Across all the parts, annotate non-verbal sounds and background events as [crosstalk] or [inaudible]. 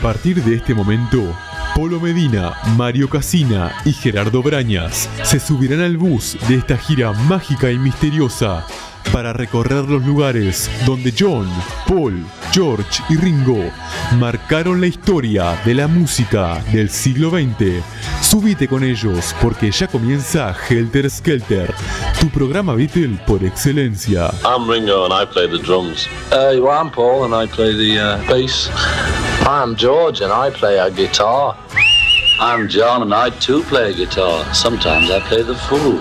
partir de este momento, Polo Medina, Mario Casina y Gerardo Brañas se subirán al bus de esta gira mágica y misteriosa para recorrer los lugares donde John, Paul, George y Ringo marcaron la historia de la música del siglo XX. Súbite con ellos porque ya comienza Helter Skelter, tu programa Beatle por excelencia. I'm Ringo and I play the drums. Uh, well, I'm Paul and I play the uh, bass. I'm George and I play a guitar. I'm John and I too play guitar. Sometimes I play the fool.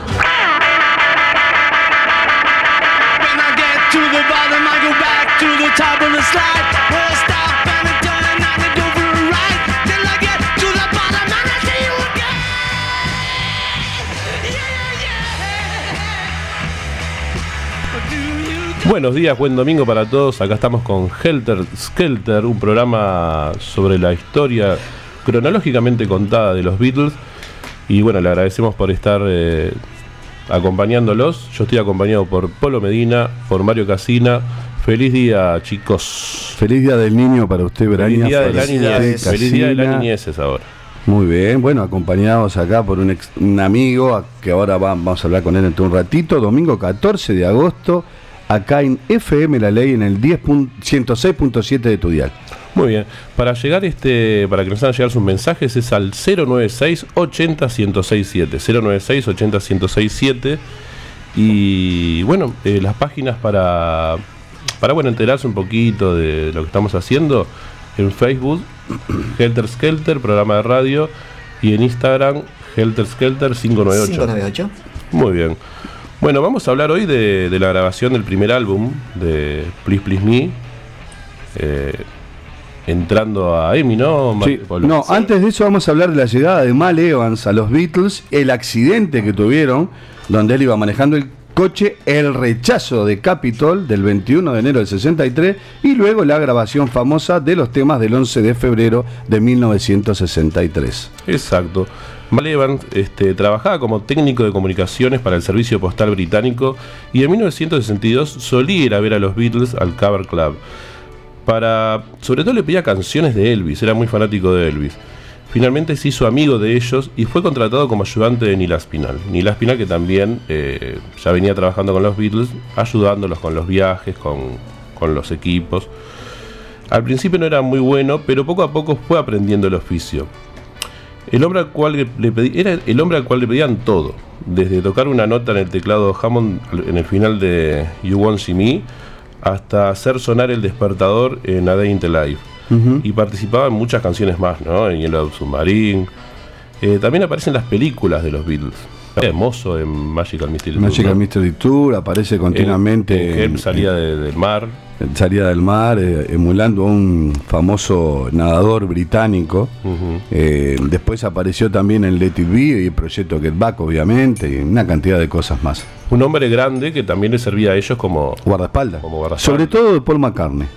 Buenos días, buen domingo para todos. Acá estamos con Helter Skelter, un programa sobre la historia cronológicamente contada de los Beatles. Y bueno, le agradecemos por estar eh, acompañándolos. Yo estoy acompañado por Polo Medina, por Mario Casina. Feliz día, chicos. Feliz día del niño para usted, Feliz Braña. día de la Feliz niñez. Feliz día de la niñez es ahora. Muy bien, bueno, acompañados acá por un, ex- un amigo que ahora va- vamos a hablar con él dentro de un ratito, domingo 14 de agosto, acá en FM La Ley en el 10 pun- 106.7 de tu dial. Muy bien. Para llegar este, para que nos hagan llegar sus mensajes es al 096 80 1067. 096 80 1067. Y bueno, eh, las páginas para, para bueno, enterarse un poquito de lo que estamos haciendo en Facebook, [clears throat] Helter Skelter, programa de radio, y en Instagram, Helter Skelter 598. 598. Muy bien. Bueno, vamos a hablar hoy de, de la grabación del primer álbum de Please Please Me. eh, entrando a Emi, ¿no? Sí? No, antes de eso vamos a hablar de la llegada de Mal Evans a los Beatles, el accidente que tuvieron, donde él iba manejando el coche, el rechazo de Capitol del 21 de enero del 63 y luego la grabación famosa de los temas del 11 de febrero de 1963. Exacto. Mal Evans este, trabajaba como técnico de comunicaciones para el Servicio Postal Británico y en 1962 solía ir a ver a los Beatles al Cover Club. Para, sobre todo le pedía canciones de Elvis, era muy fanático de Elvis. Finalmente se hizo amigo de ellos y fue contratado como ayudante de Neil Aspinall. Neil Aspinall que también eh, ya venía trabajando con los Beatles, ayudándolos con los viajes, con, con los equipos. Al principio no era muy bueno, pero poco a poco fue aprendiendo el oficio. El hombre al cual le era el hombre al cual le pedían todo, desde tocar una nota en el teclado Hammond en el final de You Won't See Me hasta hacer sonar el despertador en A Day in the Life. Y participaba en muchas canciones más, ¿no? En Yellow Submarine. Eh, también aparecen las películas de los Beatles. Hermoso en Magical Mystery Tour, Magical ¿no? Mystery Tour aparece continuamente En- en en- de- del mar. en salida del mar, eh, emulando a un famoso nadador británico. Eh, después apareció también en Let It Be y el proyecto Get Back, obviamente, y una cantidad de cosas más. Un hombre grande que también le servía a ellos como... Guardaespaldas. Como guardaespaldas. Sobre todo de Paul McCartney.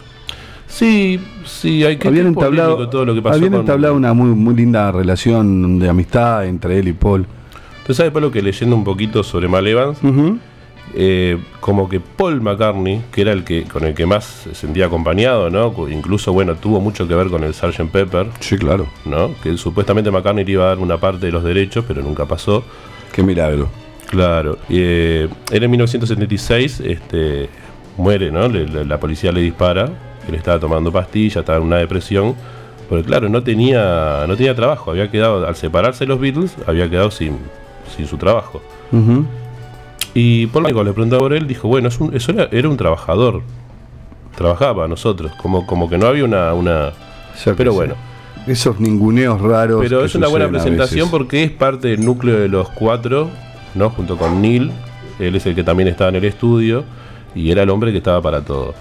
Sí, sí, hay que habían entablado, todo lo que pasó habían con- entablado una muy, muy linda relación de amistad entre él y Paul. Usted sabe, Pablo, que leyendo un poquito sobre Mal Evans, eh, como que Paul McCartney, que era el que con el que más se sentía acompañado, ¿no? Incluso, bueno, tuvo mucho que ver con el Sgt. Pepper, Sí, claro. ¿no? Que supuestamente McCartney le iba a dar una parte de los derechos, pero nunca pasó. Qué milagro. Claro. Eh, él en 1976 este, muere, ¿no? Le- la policía le dispara, él estaba tomando pastillas, estaba en una depresión. Porque claro, no tenía, no tenía trabajo, había quedado, al separarse de los Beatles, había quedado sin, sin su trabajo. Ujú. Y Paul McCartney, cuando le preguntaba por él, dijo, bueno, es un- eso era, era un trabajador. Trabajaba para nosotros, como, como que no había una... una que pero bueno, Esos ninguneos raros. pero que es una buena presentación porque es parte del núcleo de los cuatro, ¿no? Junto con Neil, él es el que también estaba en el estudio y era el hombre que estaba para todo.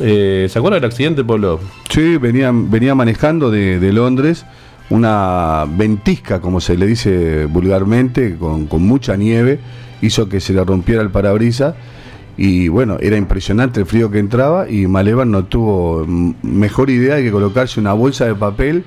Eh, ¿Se acuerda del accidente, Pablo? Sí, venía, venía manejando de, Londres una ventisca, como se le dice vulgarmente, con, con mucha nieve, hizo que se le rompiera el parabrisas y bueno, era impresionante el frío que entraba y Malevan no tuvo mejor idea que colocarse una bolsa de papel,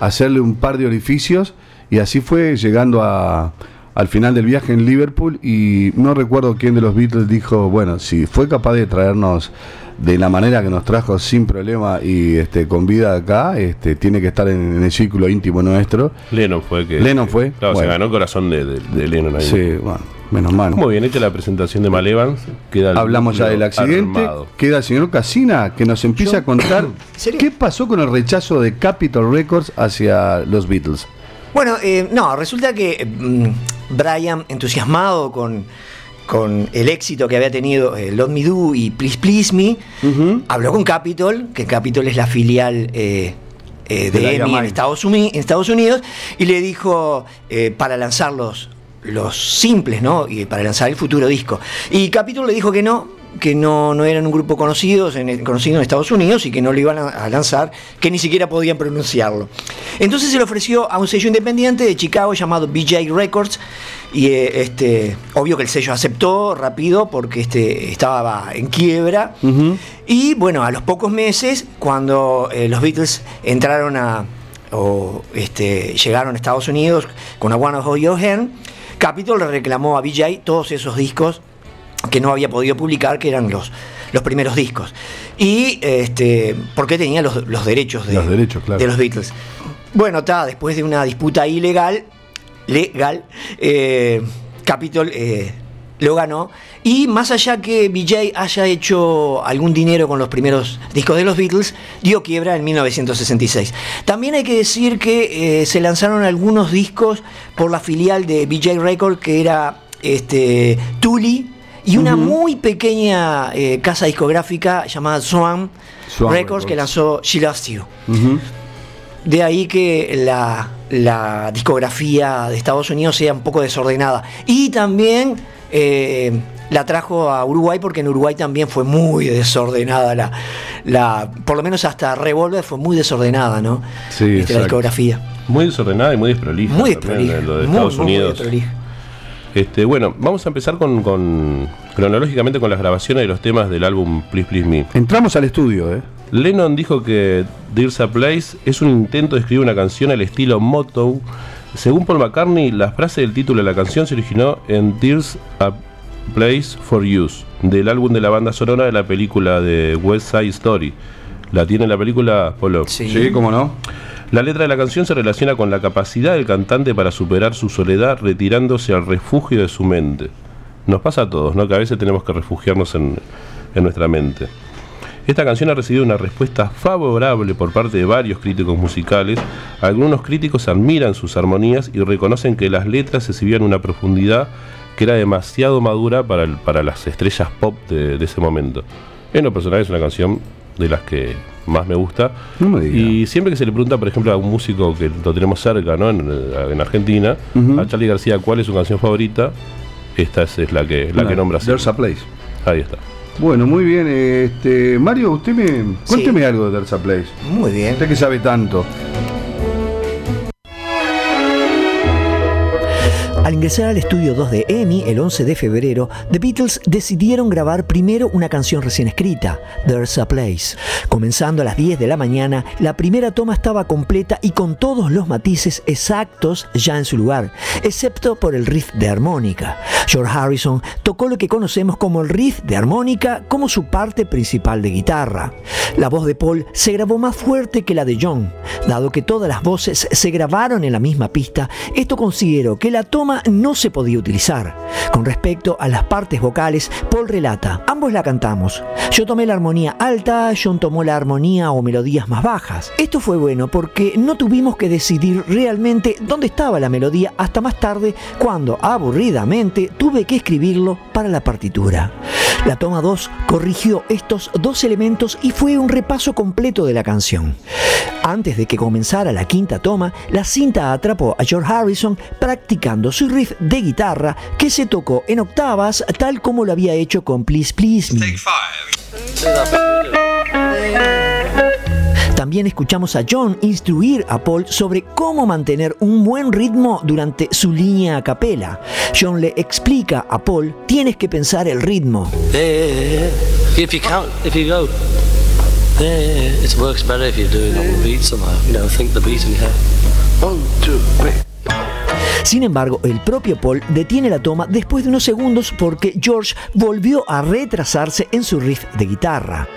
hacerle un par de orificios y así fue llegando a, al final del viaje en Liverpool y no recuerdo quién de los Beatles dijo, bueno, si fue capaz de traernos de la manera que nos trajo sin problema y este con vida acá, este tiene que estar en, el círculo íntimo nuestro. Lennon fue que. Lennon fue. Claro, se ganó el corazón de, de, Lennon ahí. Sí, bueno, menos mal. Muy bien hecha la presentación de Malevans. Queda Hablamos ya del accidente. Queda el señor Casina que nos empieza a contar [coughs] qué pasó con el rechazo de Capitol Records hacia los Beatles. Bueno, eh, no, resulta que mm, Brian, entusiasmado con con el éxito que había tenido eh, Lot Me Do y Please Please Me, habló con Capitol, que Capitol es la filial eh, eh, de, EMI en Estados, Unidos, y le dijo para lanzar los, los simples, ¿no? Y para lanzar el futuro disco. Y Capitol le dijo que no, que no, no eran un grupo conocido en, conocido en Estados Unidos y que no lo iban a, lanzar, que ni siquiera podían pronunciarlo. Entonces se le ofreció a un sello independiente de Chicago llamado BJ Records y eh, este, obvio que el sello aceptó rápido porque este, estaba en quiebra. Y bueno, a los pocos meses, cuando eh, los Beatles entraron a, o este, llegaron a Estados Unidos con a One of Your Capitol le reclamó a BJ todos esos discos que no había podido publicar, que eran los, los primeros discos. Y este, porque tenía los, derechos, de los derechos de los Beatles. Bueno, está, después de una disputa ilegal, legal, eh, Capitol eh, lo ganó. Y más allá que BJ haya hecho algún dinero con los primeros discos de los Beatles, dio quiebra en 1966. También hay que decir que eh, se lanzaron algunos discos por la filial de BJ Record, que era este, Tully y una muy pequeña eh, casa discográfica llamada Swan, Records, que lanzó She Loves You. De ahí que la, discografía de Estados Unidos sea un poco desordenada. Y también eh, la trajo a Uruguay porque en Uruguay también fue muy desordenada la, la por lo menos hasta Revolver fue muy desordenada, ¿no? Sí, este, la discografía. Muy desordenada y muy desprolija. Muy desprolija. Lo de Estados Unidos. Este, bueno, vamos a empezar con, cronológicamente con las grabaciones de los temas del álbum Please Please Me. Entramos al estudio, ¿eh? Lennon dijo que There's a Place es un intento de escribir una canción al estilo Motto. Según Paul McCartney, la frase del título de la canción se originó en There's a Place for Use, del álbum de la banda sonora de la película de West Side Story. ¿La tiene la película, Polo? Sí, sí cómo no. La letra de la canción se relaciona con la capacidad del cantante para superar su soledad retirándose al refugio de su mente. Nos pasa a todos, ¿no? Que a veces tenemos que refugiarnos en, nuestra mente. Esta canción ha recibido una respuesta favorable por parte de varios críticos musicales. Algunos críticos admiran sus armonías y reconocen que las letras exhibían una profundidad que era demasiado madura para, para las estrellas pop de, de ese momento. En lo personal es una canción de las que más me gusta. y siempre que se le pregunta, por ejemplo, a un músico que lo tenemos cerca, ¿no? En, Argentina, a Charlie García, ¿cuál es su canción favorita? Esta es, la que la que nombra. There's a Place. Ahí está. Bueno, muy bien. Este, Mario, usted me cuénteme algo de There's a Place. Muy bien. Usted que sabe tanto. Al ingresar al estudio 2 de EMI el 11 de febrero, The Beatles decidieron grabar primero una canción recién escrita, There's a Place. Comenzando a las 10 de la mañana, la primera toma estaba completa y con todos los matices exactos ya en su lugar, excepto por el riff de armónica. George Harrison tocó lo que conocemos como el riff de armónica como su parte principal de guitarra. La voz de Paul se grabó más fuerte que la de John. Dado que todas las voces se grabaron en la misma pista, esto consideró que la toma no se podía utilizar. Con respecto a las partes vocales, Paul relata, ambos la cantamos. Yo tomé la armonía alta, John tomó la armonía o melodías más bajas. Esto fue bueno porque no tuvimos que decidir realmente dónde estaba la melodía hasta más tarde cuando, aburridamente, tuve que escribirlo para la partitura. La toma 2 corrigió estos dos elementos y fue un repaso completo de la canción. Antes de que comenzara la quinta toma, la cinta atrapó a George Harrison practicando su riff de guitarra que se tocó en octavas tal como lo había hecho con Please Please Me. También escuchamos a John instruir a Paul sobre cómo mantener un buen ritmo durante su línea a capela. John le explica a Paul, tienes que pensar el ritmo. If you count, if you go there, it works better if you're doing it on the beat somehow. You know, think the beat in your head. One, two, three. Sin embargo, el propio Paul detiene la toma después de unos segundos porque George volvió a retrasarse en su riff de guitarra.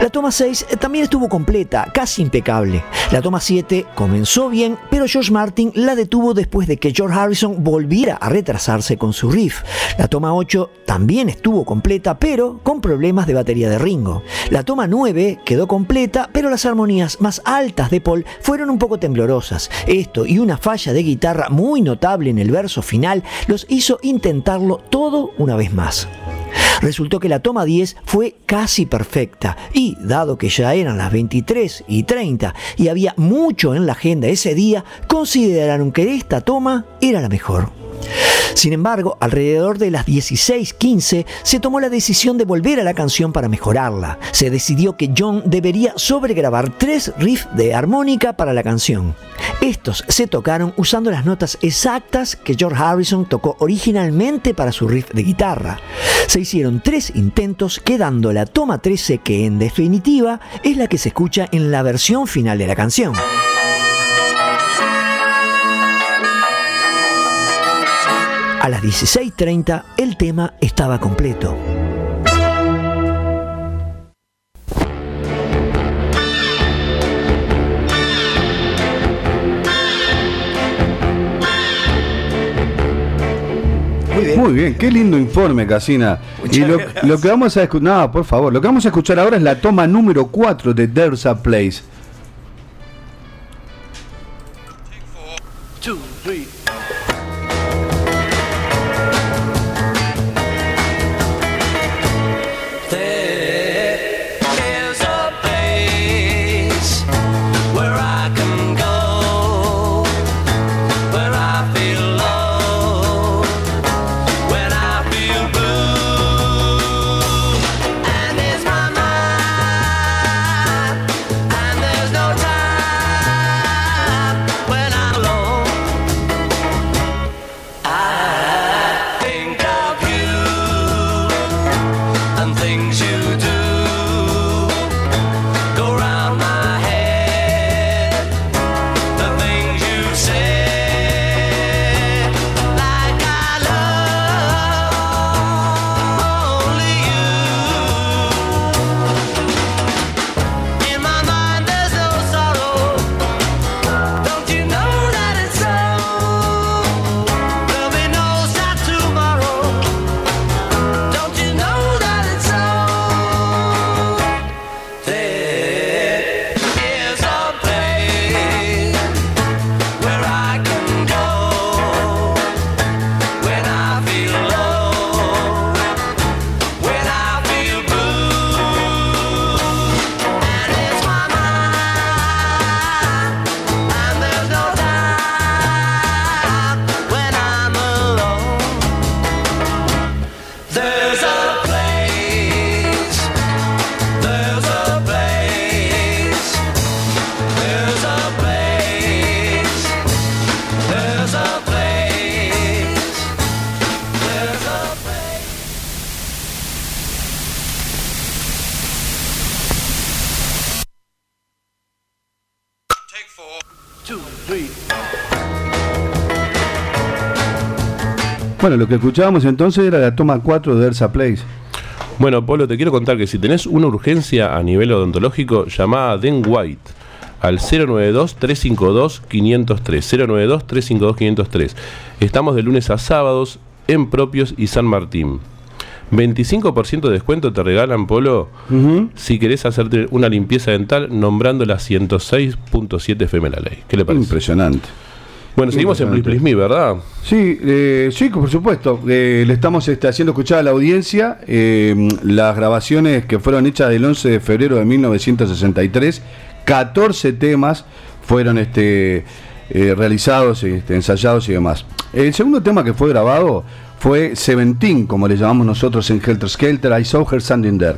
La toma 6 eh, también estuvo completa, casi impecable. La toma 7 comenzó bien, pero George Martin la detuvo después de que George Harrison volviera a retrasarse con su riff. La toma 8 también estuvo completa, pero con problemas de batería de Ringo. La toma 9 quedó completa, pero las armonías más altas de Paul fueron un poco temblorosas. Esto y una falla de guitarra muy notable en el verso final los hizo intentarlo todo una vez más. Resultó que la toma 10 fue casi perfecta y, dado que ya eran las 23 y 30 y había mucho en la agenda ese día, consideraron que esta toma era la mejor. Sin embargo, alrededor de las 16:15 se tomó la decisión de volver a la canción para mejorarla. Se decidió que John debería sobregrabar tres riffs de armónica para la canción. Estos se tocaron usando las notas exactas que George Harrison tocó originalmente para su riff de guitarra. Se hicieron tres intentos, quedando la toma 13 que en definitiva es la que se escucha en la versión final de la canción. A las 16.30 el tema estaba completo. Muy bien. qué lindo informe, Casina. y lo, lo, que vamos a escuchar, no, por favor, lo que vamos a escuchar ahora es la toma número 4 de There's a Place. Bueno, lo que escuchábamos entonces era la toma 4 de Ersa Place. Bueno, Polo, te quiero contar que si tenés una urgencia a nivel odontológico, llamá a Den White al 092-352-503. 092-352-503. Estamos de lunes a sábados en Propios y San Martín. 25% de descuento te regalan, Polo, si querés hacerte una limpieza dental nombrando la 106.7 FM la ley. ¿Qué le parece? Impresionante. Bueno, seguimos en Me, ¿verdad? Sí, eh, sí, por supuesto. Eh, le estamos este, haciendo escuchar a la audiencia eh, las grabaciones que fueron hechas del 11 de febrero de 1963. 14 temas fueron este, realizados, este, ensayados y demás. El segundo tema que fue grabado fue Seventeen, como le llamamos nosotros en Helter Skelter, I Saw Her Standing There.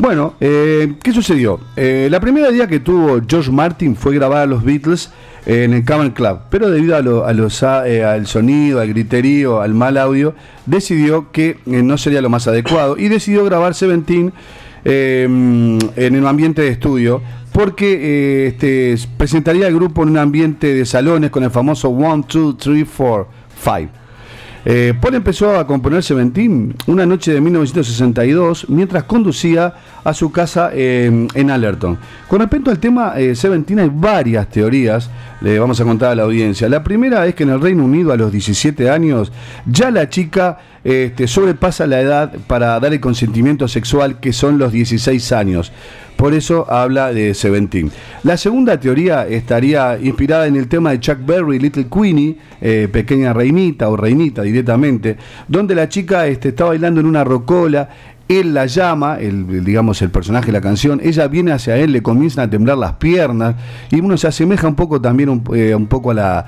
Bueno, ¿qué sucedió? la primera idea que tuvo George Martin fue grabar a los Beatles en el Cavern Club, pero debido a, los, eh, al sonido, al griterío, al mal audio, decidió que eh, no sería lo más adecuado y decidió grabar Seventeen eh, en el ambiente de estudio, porque eh, este, presentaría el grupo en un ambiente de salones con el famoso 1, 2, 3, 4, 5. Eh, Paul empezó a componer Seventeen una noche de 1962 mientras conducía a su casa eh, en Allerton. Con respecto al tema eh, Seventeen hay varias teorías, le vamos a contar a la audiencia. La primera es que en el Reino Unido a los 17 años ya la chica este, sobrepasa la edad para dar el consentimiento sexual que son los 16 años. Por eso habla de Seventeen. La segunda teoría estaría inspirada en el tema de Chuck Berry, Little Queenie, eh, pequeña reinita o reinita directamente, donde la chica este, está bailando en una rocola, él la llama, el, digamos el personaje de la canción, ella viene hacia él, le comienzan a temblar las piernas y uno se asemeja un poco también un, eh, un poco a la,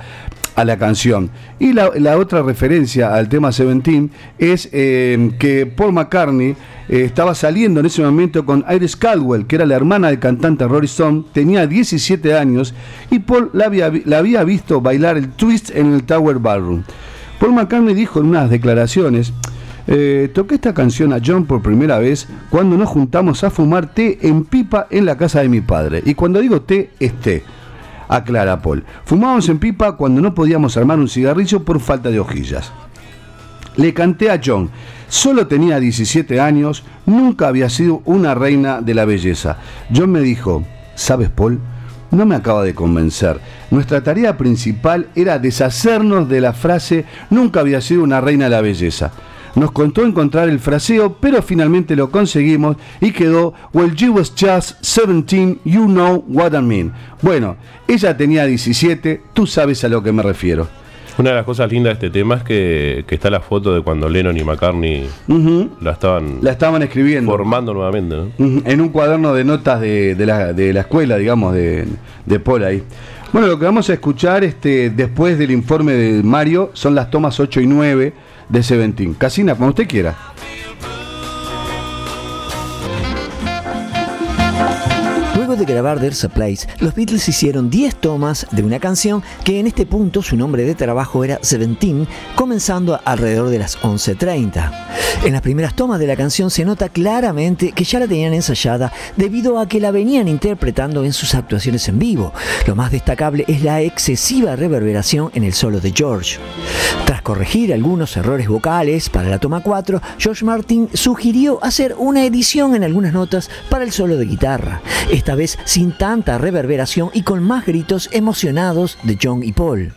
a la canción. Y la, otra referencia al tema Seventeen es eh, que Paul McCartney eh, estaba saliendo en ese momento con Iris Caldwell, que era la hermana del cantante Rory Stone, tenía 17 años y Paul la había, la había visto bailar el twist en el Tower Ballroom. Paul McCartney dijo en unas declaraciones, eh, toqué esta canción a John por primera vez cuando nos juntamos a fumar té en pipa en la casa de mi padre. Y cuando digo té, es té aclara Paul. Fumábamos en pipa cuando no podíamos armar un cigarrillo por falta de hojillas. Le canté a John. Solo tenía 17 años, nunca había sido una reina de la belleza. John me dijo, ¿sabes Paul? No me acaba de convencer. Nuestra tarea principal era deshacernos de la frase nunca había sido una reina de la belleza. Nos contó encontrar el fraseo, pero finalmente lo conseguimos y quedó Well, you was just 17, you know what I mean. Bueno, ella tenía 17, tú sabes a lo que me refiero. Una de las cosas lindas de este tema es que, que está la foto de cuando Lennon y McCartney uh -huh. la estaban la estaban escribiendo formando nuevamente ¿no? uh -huh. en un cuaderno de notas de, de, la, de la, escuela digamos de, de, Paul ahí bueno lo que vamos a escuchar este después del informe de Mario son las tomas 8 y 9 de Seventeen. Casina como usted quiera Luego de grabar There's a Place, los Beatles hicieron 10 tomas de una canción que en este punto su nombre de trabajo era Seventeen, comenzando alrededor de las 11.30. En las primeras tomas de la canción se nota claramente que ya la tenían ensayada debido a que la venían interpretando en sus actuaciones en vivo. Lo más destacable es la excesiva reverberación en el solo de George. Tras corregir algunos errores vocales para la toma 4, George Martin sugirió hacer una edición en algunas notas para el solo de guitarra. Esta sin tanta reverberación y con más gritos emocionados de John y Paul.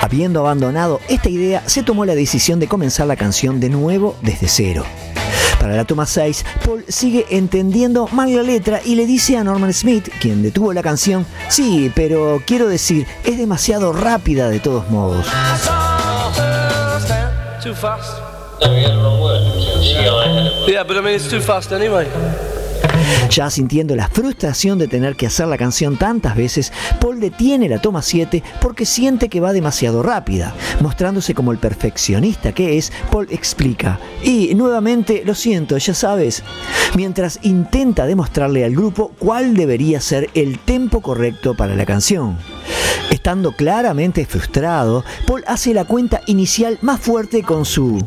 Habiendo abandonado esta idea, se tomó la decisión de comenzar la canción de nuevo desde cero. Para la toma 6, Paul sigue entendiendo mal la letra y le dice a Norman Smith, quien detuvo la canción, sí, pero quiero decir, es demasiado rápida de todos modos. Ya sintiendo la frustración de tener que hacer la canción tantas veces, Paul detiene la toma 7 porque siente que va demasiado rápida. Mostrándose como el perfeccionista que es, Paul explica, y nuevamente lo siento, ya sabes, mientras intenta demostrarle al grupo cuál debería ser el tempo correcto para la canción. Estando claramente frustrado, Paul hace la cuenta inicial más fuerte con su...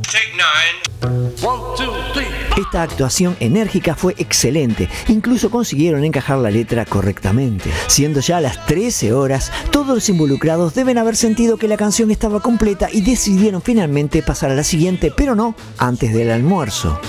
Esta actuación enérgica fue excelente, incluso consiguieron encajar la letra correctamente. Siendo ya las 13 horas, todos los involucrados deben haber sentido que la canción estaba completa y decidieron finalmente pasar a la siguiente, pero no antes del almuerzo.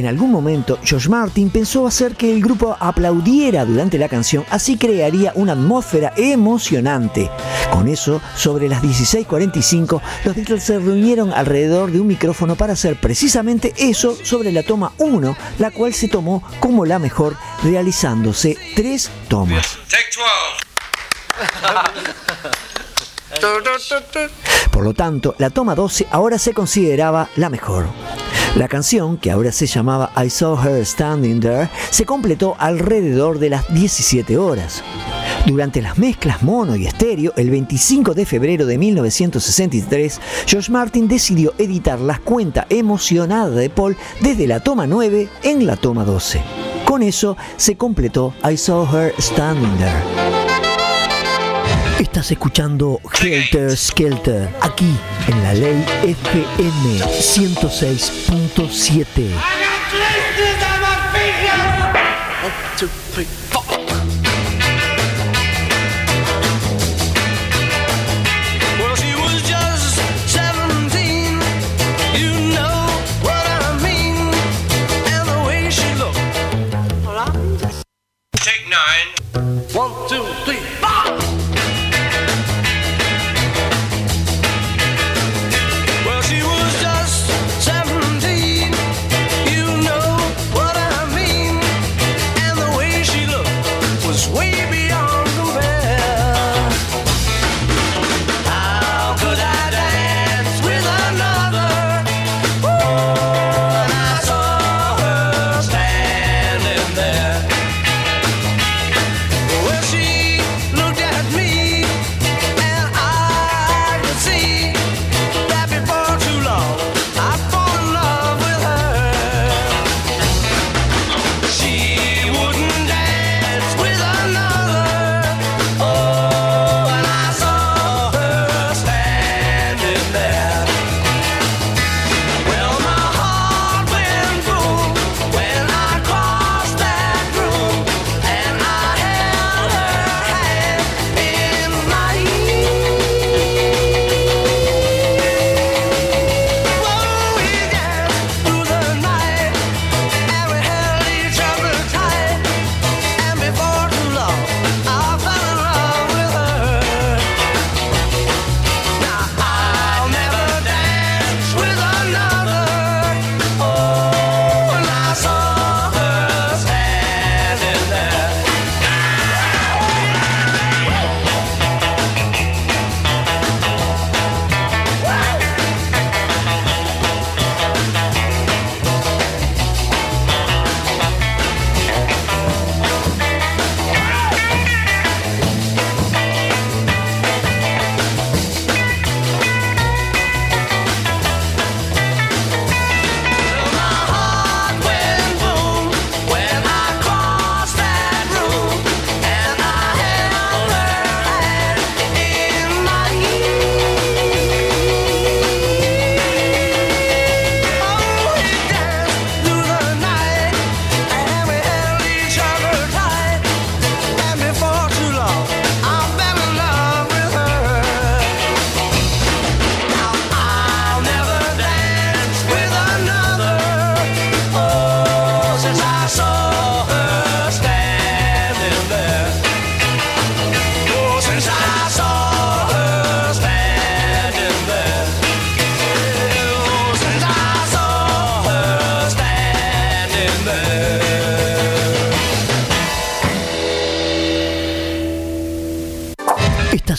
En algún momento, George Martin pensó hacer que el grupo aplaudiera durante la canción, así crearía una atmósfera emocionante. Con eso, sobre las 16:45, los Beatles se reunieron alrededor de un micrófono para hacer precisamente eso sobre la toma 1, la cual se tomó como la mejor, realizándose tres tomas. Por lo tanto, la toma 12 ahora se consideraba la mejor. La canción, que ahora se llamaba I Saw Her Standing There, se completó alrededor de las 17 horas. Durante las mezclas mono y estéreo, el 25 de febrero de 1963, George Martin decidió editar la cuenta emocionada de Paul desde la toma 9 en la toma 12. Con eso se completó I Saw Her Standing There. Estás escuchando Helter Skelter, aquí en la ley FM 106.7.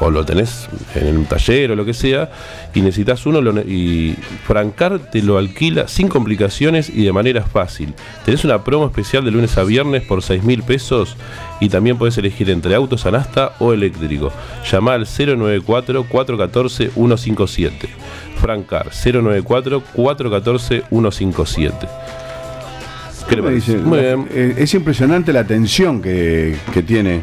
o lo tenés en un taller o lo que sea y necesitas uno lo y Francar te lo alquila sin complicaciones y de manera fácil. Tenés una promo especial de lunes a viernes por 6 mil pesos y también podés elegir entre autos anasta o eléctrico. Llama al 094 414 157. Francar 094 414 157. ¿Qué le me parece? dice? Muy bien. Eh, es impresionante la atención que, que tiene.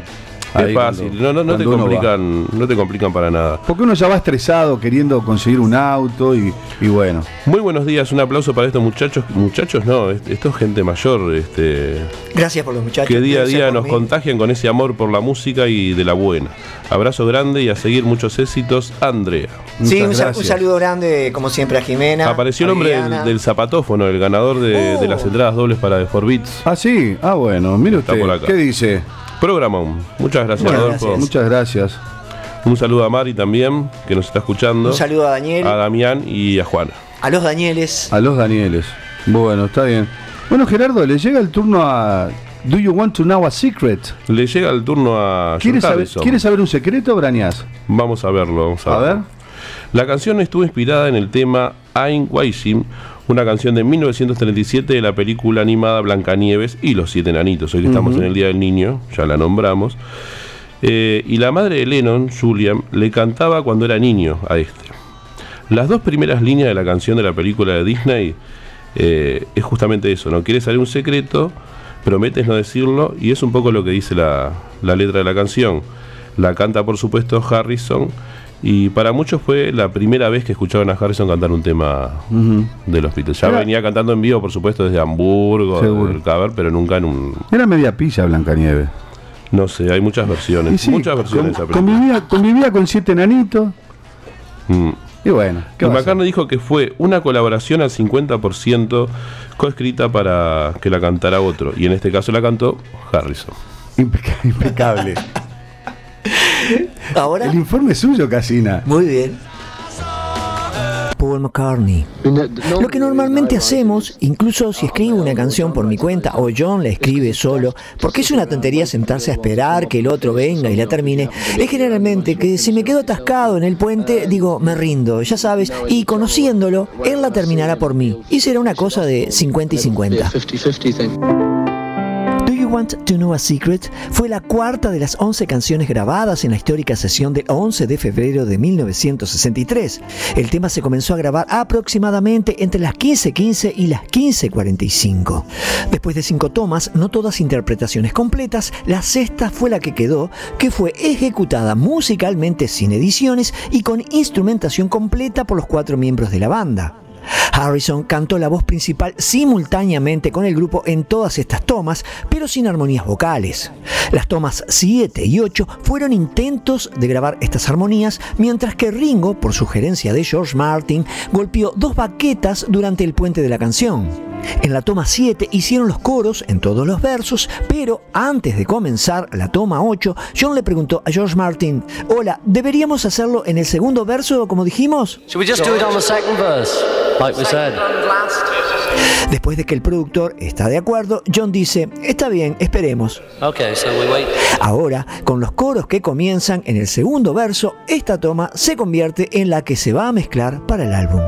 Es fácil, cuando- no, no, no te complican, no te complican para nada. Porque uno ya va estresado queriendo conseguir un auto y, y bueno. Muy buenos días, un aplauso para estos muchachos, muchachos no, es- esto es gente mayor, este, Gracias por los muchachos. que día a día nos mí. contagian con ese amor por la música y de la buena. Abrazo grande y a seguir muchos éxitos, Andrea. Sí, un, sal- un gracias. saludo grande, como siempre, a Jimena. Apareció el hombre del, del zapatófono, el ganador de, Oh. de las entradas dobles para The Four Beats. Ah, sí. Ah, bueno, mire Está usted. por acá. ¿Qué dice? Programón. Muchas gracias, Adolfo. gracias. Muchas gracias. Un saludo a Mari también, que nos está escuchando. Un saludo a Daniel, A Damián y a Juana. a los Danieles. A los Danieles. Bueno, está bien. Bueno, Gerardo, le llega el turno a Do You Want to Know a Secret? Le llega el turno a John ¿Quiere saber, Harrison. ¿quiere saber un secreto, Brañas? Vamos a verlo, vamos a, A verlo. ver. La canción estuvo inspirada en el tema Ein Weishin, una canción de 1937 de la película animada Blancanieves y los Siete Enanitos. Hoy estamos en el Día del Niño, ya la nombramos. Eh, y la madre de Lennon, Julian, le cantaba cuando era niño a este. Las dos primeras líneas de la canción de la película de Disney eh, es justamente eso, ¿no? Quiere salir un secreto, prometes no decirlo, y es un poco lo que dice la, la letra de la canción. La canta, por supuesto, Harrison, y para muchos fue la primera vez que escucharon a Harrison cantar un tema Ujú. de los Beatles. Ya Era- venía cantando en vivo, por supuesto, desde Hamburgo, Seguro. cover, pero nunca en un... Era media pilla Blancanieves. No sé, hay muchas versiones, sí, muchas versiones con- convivía, convivía con siete enanitos. Mm. Y bueno, ¿qué Y? McCartney dijo que fue una colaboración al 50% coescrita para que la cantara otro. Y en este caso la cantó Harrison. Impeca- impecable. [laughs] Ahora, El informe es suyo, Casina. muy bien. Paul McCartney. Lo que normalmente hacemos, incluso si escribo una canción por mi cuenta o John la escribe solo, porque es una tontería sentarse a esperar que el otro venga y la termine, es generalmente que si me quedo atascado en el puente, digo, me rindo, ya sabes, y conociéndolo, él la terminará por mí. Y será una cosa de 50 y 50. Want to Know a Secret fue la cuarta de las 11 canciones grabadas en la histórica sesión del 11 de febrero de 1963. El tema se comenzó a grabar aproximadamente entre las 15.15 y las 15.45. Después de cinco tomas, no todas interpretaciones completas, la sexta fue la que quedó, que fue ejecutada musicalmente sin ediciones y con instrumentación completa por los cuatro miembros de la banda. Harrison cantó la voz principal simultáneamente con el grupo en todas estas tomas, pero sin armonías vocales. Las tomas 7 y 8 fueron intentos de grabar estas armonías, mientras que Ringo, por sugerencia de George Martin, golpeó dos baquetas durante el puente de la canción. En la toma 7 hicieron los coros en todos los versos, pero antes de comenzar la toma 8, John le preguntó a George Martin, hola, ¿deberíamos hacerlo en el segundo verso como dijimos? Después de que el productor está de acuerdo, John dice, está bien, esperemos. Okay, so we wait. Ahora, con los coros que comienzan en el segundo verso, esta toma se convierte en la que se va a mezclar para el álbum.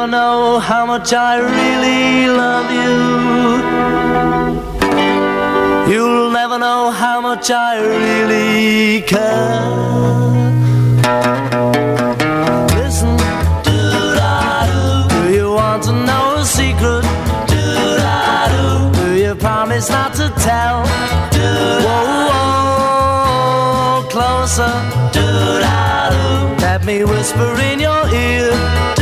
Never know how much I really love you. You'll never know how much I really care. Listen, do-da-do. Do you want to know a secret? Do-da-do. Do you promise not to tell? Whoa, whoa, closer. Do-da-do. Let me whisper in your ear.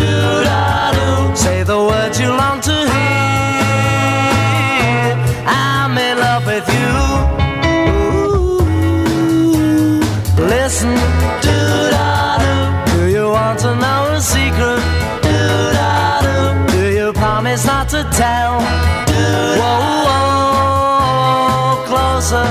Say the words you long to hear. I'm in love with you. Ooh. Listen, do-da-do. Do you want to know a secret? Do-da-do. Do you promise not to tell? Whoa, whoa, closer.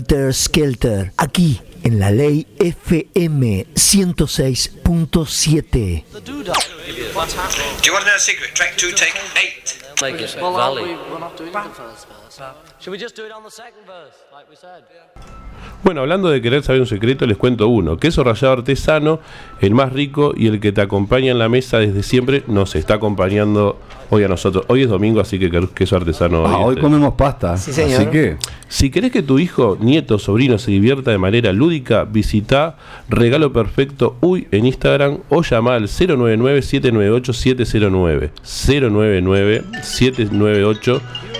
Helter Skelter, aquí en la ley FM 106.7. Do you want to know a secret? Track two, take eight. Make it valley. Should we just do it on the second verse, like we said? Bueno, hablando de querer saber un secreto, les cuento uno. Queso rallado artesano, el más rico y el que te acompaña en la mesa desde siempre, nos está acompañando hoy a nosotros. Hoy es domingo, así que queso artesano. Ah, hoy este. comemos pasta. Sí, señor. Así que, Si querés que tu hijo, nieto, sobrino se divierta de manera lúdica, visita Regalo Perfecto Uy en Instagram o llama al 099-798-709.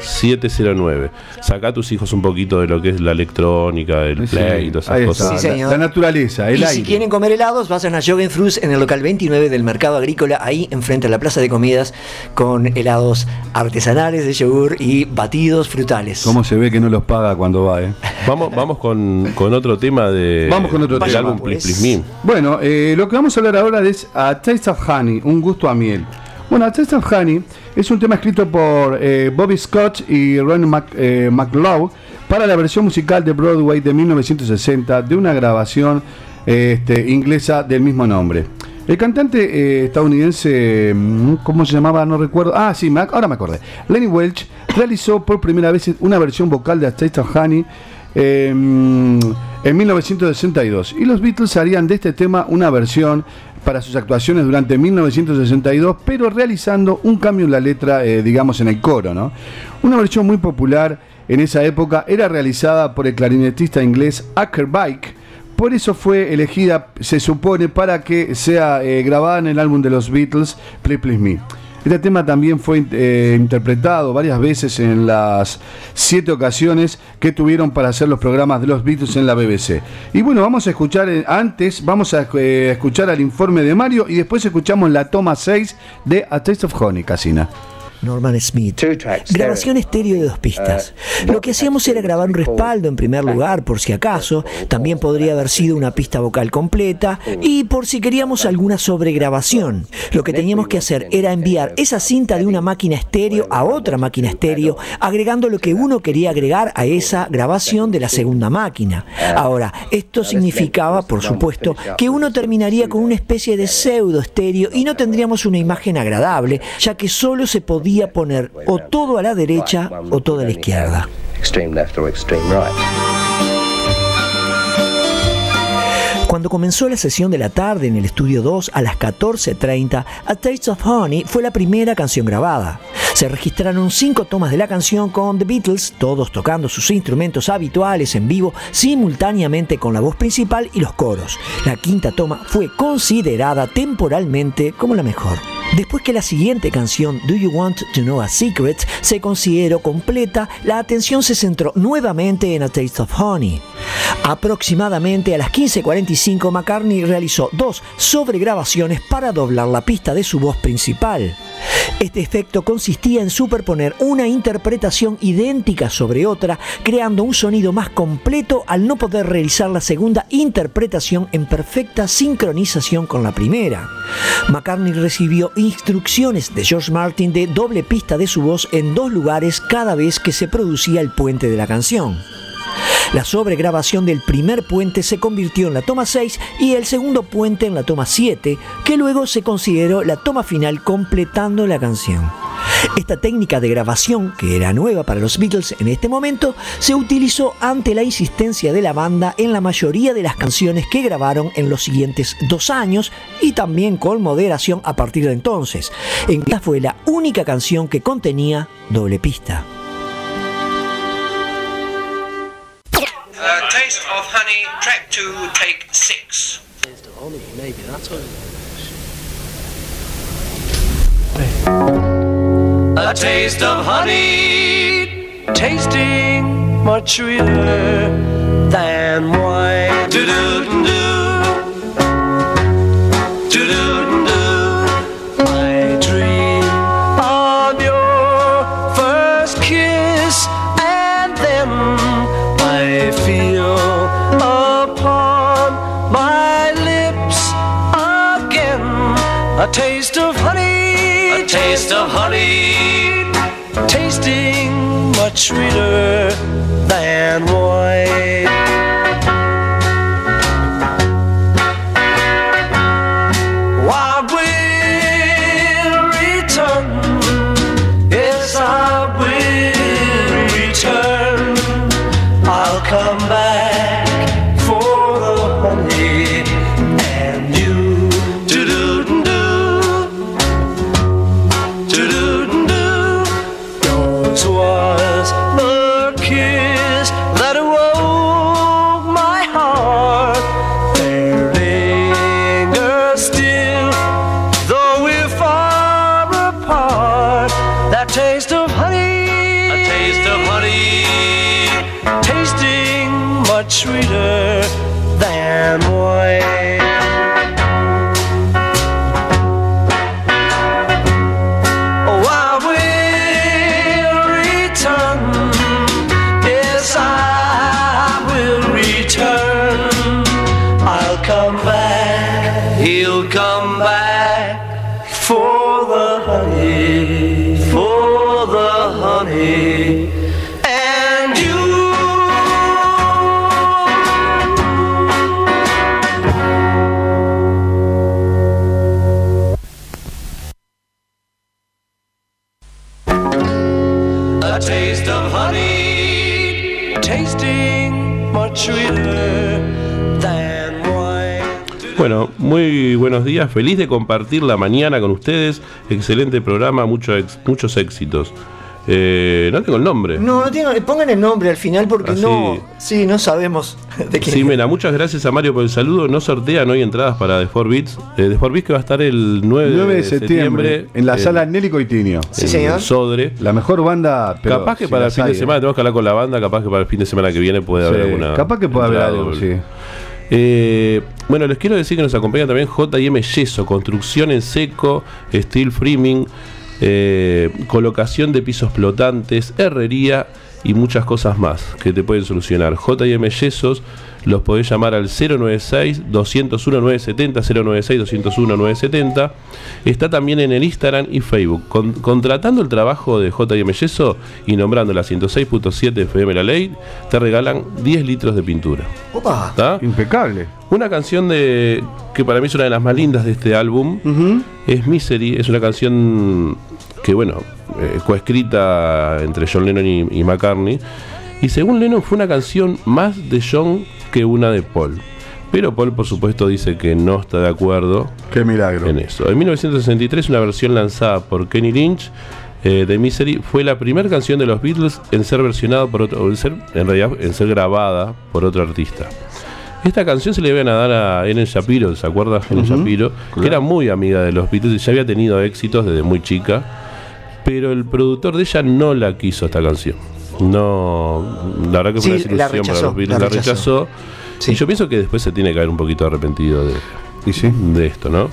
099-798-709. Saca a tus hijos un poquito de lo que es la electrónica, el sí, play y todas esas cosas. Sí, La- señor. La, naturaleza, el y aire. si quieren comer helados, vayan a Joggen Fruits en el local 29 del Mercado Agrícola, ahí enfrente a la Plaza de Comidas, con helados artesanales de yogur y batidos frutales. ¿Cómo se ve que no los paga cuando va, eh? Vamos, vamos con, con otro tema de, Vamos con otro del tema, álbum pues. Please Me. Bueno, eh, lo que vamos a hablar ahora es A Taste of Honey, un gusto a miel. Bueno, A Taste of Honey es un tema escrito por eh, Bobby Scott y Ron Mac, eh, McLeod para la versión musical de Broadway de 1960 de una grabación eh, este, inglesa del mismo nombre. El cantante eh, estadounidense, mm, ¿cómo se llamaba? No recuerdo. Ah, sí, me ahora me acordé. Lenny Welch realizó por primera vez una versión vocal de A Taste of Honey eh, en 1962. Y los Beatles harían de este tema una versión para sus actuaciones durante 1962, pero realizando un cambio en la letra, eh, digamos, en el coro. ¿no? Una versión muy popular en esa época era realizada por el clarinetista inglés Acker Bike. Por eso fue elegida, se supone, para que sea eh, grabada en el álbum de los Beatles, Please Please Me. Este tema también fue eh, interpretado varias veces en las siete ocasiones que tuvieron para hacer los programas de los Beatles en la BBC. Y bueno, vamos a escuchar, eh, antes vamos a escuchar al informe de Mario y después escuchamos la toma 6 de A Taste of Honey, Casina. Norman Smith. Grabación estéreo de dos pistas. Lo que hacíamos era grabar un respaldo en primer lugar, por si acaso. También podría haber sido una pista vocal completa. Y por si queríamos alguna sobregrabación. Lo que teníamos que hacer era enviar esa cinta de una máquina estéreo a otra máquina estéreo, agregando lo que uno quería agregar a esa grabación de la segunda máquina. Ahora, esto significaba, por supuesto, que uno terminaría con una especie de pseudo estéreo y no tendríamos una imagen agradable, ya que solo se podía poner o todo a la derecha o todo a la izquierda. Cuando comenzó la sesión de la tarde en el estudio 2 a las 14.30, A Taste of Honey fue la primera canción grabada. Se registraron cinco tomas de la canción con The Beatles, todos tocando sus instrumentos habituales en vivo simultáneamente con la voz principal y los coros. La quinta toma fue considerada temporalmente como la mejor. Después que la siguiente canción, Do You Want to Know a Secret, se consideró completa, la atención se centró nuevamente en A Taste of Honey. Aproximadamente a las 15.45 McCartney realizó dos sobregrabaciones para doblar la pista de su voz principal. Este efecto consistía en superponer una interpretación idéntica sobre otra, creando un sonido más completo al no poder realizar la segunda interpretación en perfecta sincronización con la primera. McCartney recibió instrucciones de George Martin de doble pista de su voz en dos lugares cada vez que se producía el puente de la canción. La sobregrabación del primer puente se convirtió en la toma 6 y el segundo puente en la toma 7, que luego se consideró la toma final completando la canción. Esta técnica de grabación, que era nueva para los Beatles en este momento, se utilizó ante la insistencia de la banda en la mayoría de las canciones que grabaron en los siguientes dos años y también con moderación a partir de entonces. Esta fue la única canción que contenía doble pista. Uh, taste of honey, track two, take six. Maybe that's what A taste of honey, tasting much sweeter than wine. Do do do do sweeter than wine. and what Bueno, muy buenos días, feliz de compartir la mañana con ustedes. Excelente programa, mucho ex- muchos éxitos. Eh, no tengo el nombre. No, no tengo, pongan el nombre al final porque Ah, no. Sí, no sabemos de quién Sí, mira, muchas gracias a Mario por el saludo. No sortean hoy entradas para The 4 Beats. Eh, The 4 Beats que va a estar el 9, 9 de septiembre, en la sala Nelly Coitinho. en Sodre. La mejor banda, pero capaz que si para el fin hay, de ¿eh? semana, tenemos que hablar con la banda, capaz que para el fin de semana que viene puede Sí, haber alguna. capaz que puede haber algo, sí. Eh, bueno, les quiero decir que nos acompaña también JM Yeso, construcción en seco, steel framing, eh, colocación de pisos flotantes, herrería y muchas cosas más que te pueden solucionar. JM Yesos los podés llamar al 096-201-970, 096-201-970. Está también en el Instagram y Facebook. Con- contratando el trabajo de JM Yeso y nombrando la 106.7 FM La Ley, te regalan 10 litros de pintura. Opa. ¿Está? Impecable. Una canción de que para mí es una de las más lindas de este álbum es Misery. Es una canción que, bueno, eh, coescrita entre John Lennon y, y McCartney. Y según Lennon fue una canción más de John que una de Paul. Pero Paul, por supuesto, dice que no está de acuerdo Qué milagro. en eso. En 1963, una versión lanzada por Kenny Lynch eh, de Misery fue la primera canción de los Beatles en ser versionada por otro, en ser, en realidad, en ser grabada por otro artista. Esta canción se le iban a dar a Ellen Shapiro, ¿se acuerda? Ellen Shapiro, claro. que era muy amiga de los Beatles y ya había tenido éxitos desde muy chica, pero el productor de ella no la quiso esta canción. No, la verdad que fue Sí, una la desilusión para los Beatles, la la rechazó. Y yo pienso que después se tiene que haber un poquito arrepentido de, de esto, ¿no?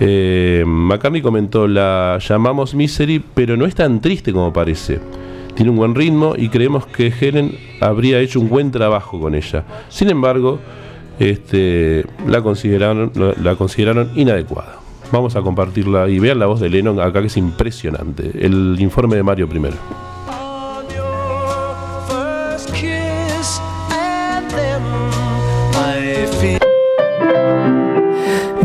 Eh, McCartney comentó, la llamamos Misery, pero no es tan triste como parece. Tiene un buen ritmo y creemos que Helen habría hecho un buen trabajo con ella. Sin embargo, este, la, consideraron, la, la consideraron inadecuada. Vamos a compartirla y vean la voz de Lennon acá que es impresionante. El informe de Mario primero.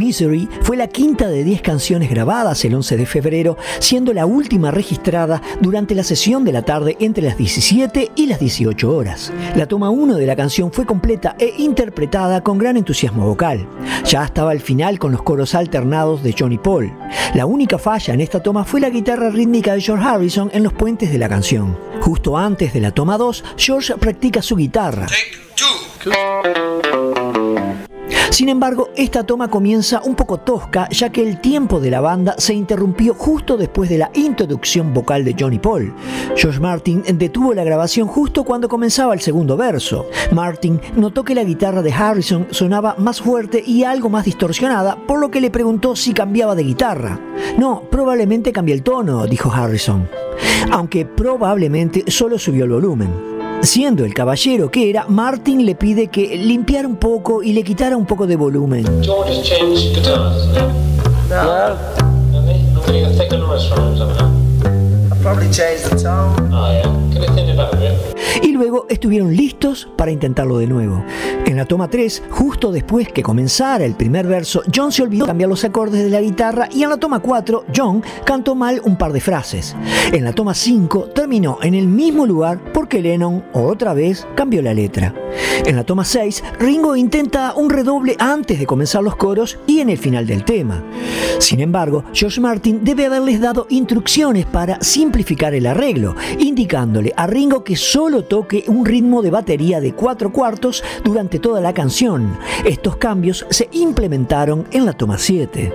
Misery fue la quinta de 10 canciones grabadas el 11 de febrero, siendo la última registrada durante la sesión de la tarde entre las 17 y las 18 horas. La toma 1 de la canción fue completa e interpretada con gran entusiasmo vocal. Ya estaba al final con los coros alternados de Johnny Paul. La única falla en esta toma fue la guitarra rítmica de George Harrison en los puentes de la canción. Justo antes de la toma 2, George practica su guitarra. Sin embargo, esta toma comienza un poco tosca, ya que el tiempo de la banda se interrumpió justo después de la introducción vocal de Johnny Paul. George Martin detuvo la grabación justo cuando comenzaba el segundo verso. Martin notó que la guitarra de Harrison sonaba más fuerte y algo más distorsionada, por lo que le preguntó si cambiaba de guitarra. No, probablemente cambié el tono, dijo Harrison. Aunque probablemente solo subió el volumen. Siendo el caballero que era, Martin le pide que limpiara un poco y le quitara un poco de volumen. George Y luego estuvieron listos para intentarlo de nuevo. En la toma 3, justo después que comenzara el primer verso, John se olvidó de cambiar los acordes de la guitarra y en la toma 4, John cantó mal un par de frases. En la toma 5 terminó en el mismo lugar porque Lennon otra vez cambió la letra. En la toma 6, Ringo intenta un redoble antes de comenzar los coros y en el final del tema. Sin embargo, George Martin debe haberles dado instrucciones para simplificar el arreglo, indicándole a Ringo que toque un ritmo de batería de cuatro cuartos durante toda la canción. Estos cambios se implementaron en la toma 7.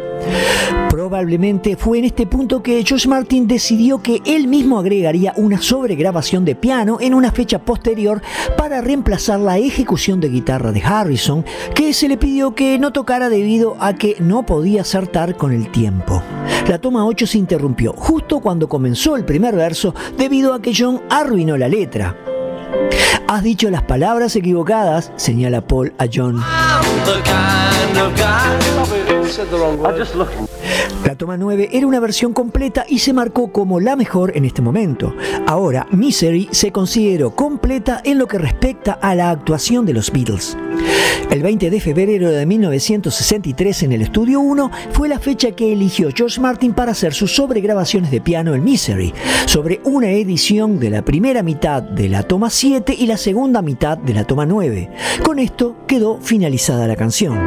Probablemente fue en este punto que George Martin decidió que él mismo agregaría una sobregrabación de piano en una fecha posterior para reemplazar la ejecución de guitarra de Harrison, que se le pidió que no tocara debido a que no podía acertar con el tiempo. La toma 8 se interrumpió justo cuando comenzó el primer verso debido a que John arruinó la letra. Has dicho las palabras equivocadas, señala Paul a John. La toma 9 era una versión completa y se marcó como la mejor en este momento. Ahora, Misery se consideró completa en lo que respecta a la actuación de los Beatles. El 20 de febrero de 1963 en el estudio 1 fue la fecha que eligió George Martin para hacer sus sobregrabaciones de piano en Misery, sobre una edición de la primera mitad de la toma 7 y la segunda mitad de la toma 9. Con esto quedó finalizada la canción.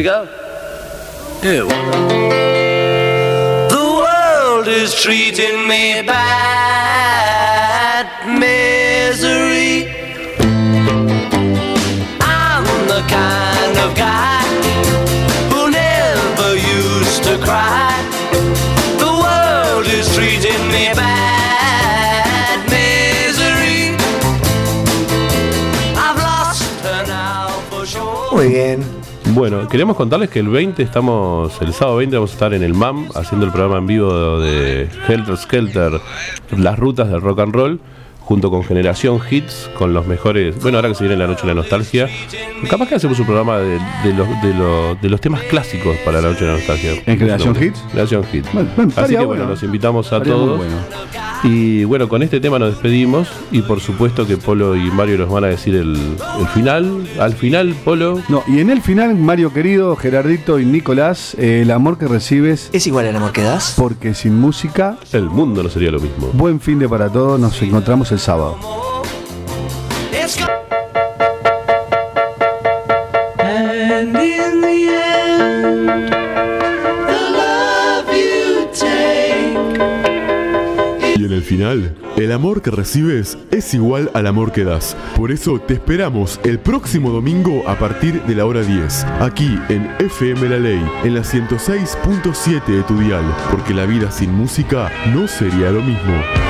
We go? Yeah. The world is treating me bad, misery. I'm the kind of guy who never used to cry. The world is treating me bad, misery. I've lost her now for sure. Muy bien. Bueno, queremos contarles que el 20 estamos, el sábado 20 vamos a estar en el MAM haciendo el programa en vivo de Helter Skelter, las rutas del rock and roll, junto con Generación Hits, con los mejores, bueno, ahora que se viene la noche de la nostalgia, capaz que hacemos un programa de, de los, de, los, de los temas clásicos para la noche de la nostalgia. ¿En Generación Hits? Generación Hits. Bueno, bueno, Así que bueno, bueno. los invitamos a todos. bueno. Y bueno, con este tema nos despedimos y por supuesto que Polo y Mario nos van a decir el, el final. Al final, Polo, No, y en el final, Mario querido, Gerardito y Nicolás, eh, el amor que recibes, ¿Es igual al amor que das? porque sin música, el mundo no sería lo mismo. buen fin de para todos, nos encontramos el sábado. Y en el final, el amor que recibes es igual al amor que das. Por eso te esperamos el próximo domingo a partir de la hora 10, aquí en FM La Ley, en la 106.7 de tu dial, porque la vida sin música no sería lo mismo.